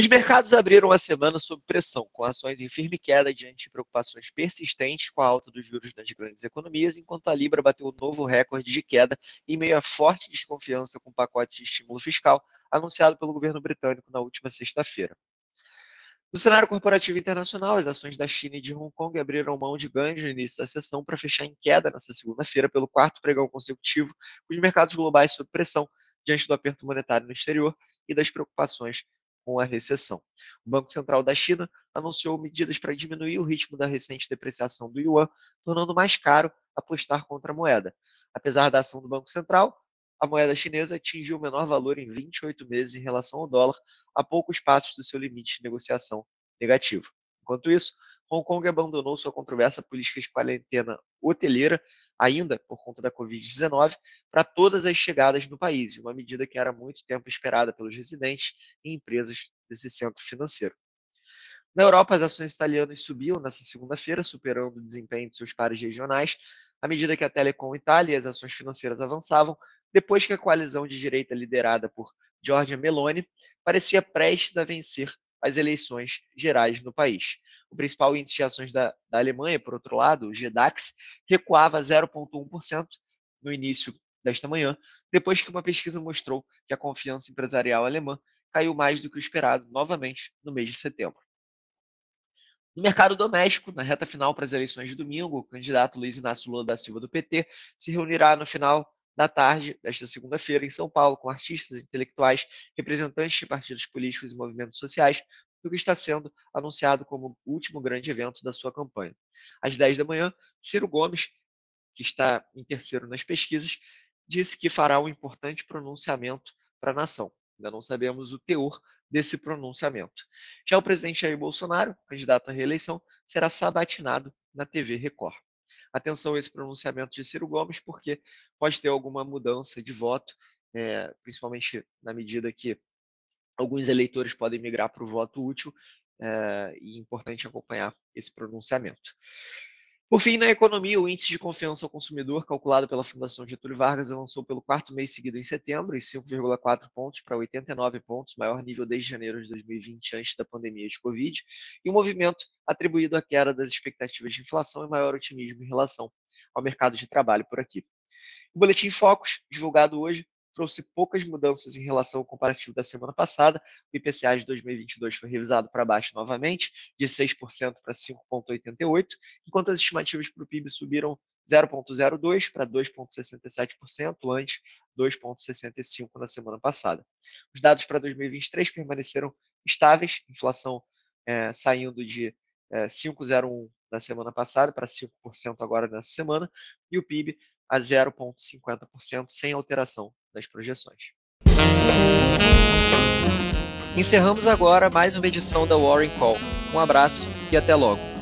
Os mercados abriram a semana sob pressão, com ações em firme queda diante de preocupações persistentes com a alta dos juros das grandes economias, enquanto a Libra bateu um novo recorde de queda em meio à forte desconfiança com o pacote de estímulo fiscal anunciado pelo governo britânico na última sexta-feira. No cenário corporativo internacional, as ações da China e de Hong Kong abriram mão de ganhos no início da sessão para fechar em queda nesta segunda-feira pelo quarto pregão consecutivo, com os mercados globais sob pressão diante do aperto monetário no exterior e das preocupações com a recessão. O Banco Central da China anunciou medidas para diminuir o ritmo da recente depreciação do yuan, tornando mais caro apostar contra a moeda. Apesar da ação do Banco Central, a moeda chinesa atingiu o menor valor em 28 meses em relação ao dólar, a poucos passos do seu limite de negociação negativo. Enquanto isso, Hong Kong abandonou sua controversa política de quarentena hoteleira, ainda por conta da Covid-19, para todas as chegadas no país, uma medida que era muito tempo esperada pelos residentes e empresas desse centro financeiro. Na Europa, as ações italianas subiam nesta segunda-feira, superando o desempenho de seus pares regionais, à medida que a Telecom Itália e as ações financeiras avançavam, depois que a coalizão de direita liderada por Giorgia Meloni parecia prestes a vencer as eleições gerais no país. O principal índice de ações da, da Alemanha, por outro lado, o GDAX, recuava 0,1% no início desta manhã, depois que uma pesquisa mostrou que a confiança empresarial alemã caiu mais do que o esperado novamente no mês de setembro. No mercado doméstico, na reta final para as eleições de domingo, o candidato Luiz Inácio Lula da Silva do PT se reunirá no final da tarde desta segunda-feira em São Paulo com artistas, intelectuais, representantes de partidos políticos e movimentos sociais, o que está sendo anunciado como o último grande evento da sua campanha. Às 10 da manhã, Ciro Gomes, que está em terceiro nas pesquisas, disse que fará um importante pronunciamento para a nação. Ainda não sabemos o teor desse pronunciamento. Já o presidente Jair Bolsonaro, candidato à reeleição, será sabatinado na TV Record. Atenção a esse pronunciamento de Ciro Gomes, porque pode ter alguma mudança de voto, é, principalmente na medida que alguns eleitores podem migrar para o voto útil, é, e é importante acompanhar esse pronunciamento. Por fim, na economia, o índice de confiança ao consumidor, calculado pela Fundação Getúlio Vargas, avançou pelo quarto mês seguido em setembro, em 5,4 pontos para 89 pontos, maior nível desde janeiro de 2020, antes da pandemia de Covid, e um movimento atribuído à queda das expectativas de inflação e maior otimismo em relação ao mercado de trabalho por aqui. O Boletim Focus, divulgado hoje, trouxe poucas mudanças em relação ao comparativo da semana passada. O IPCA de 2022 foi revisado para baixo novamente, de 6% para 5,88%, enquanto as estimativas para o PIB subiram 0,02% para 2,67%, antes 2,65% na semana passada. Os dados para 2023 permaneceram estáveis, inflação é, saindo de é, 5,01% na semana passada para 5% agora nessa semana, e o PIB a 0,50% sem alteração das projeções. Encerramos agora mais uma edição da Warren Call. Um abraço e até logo.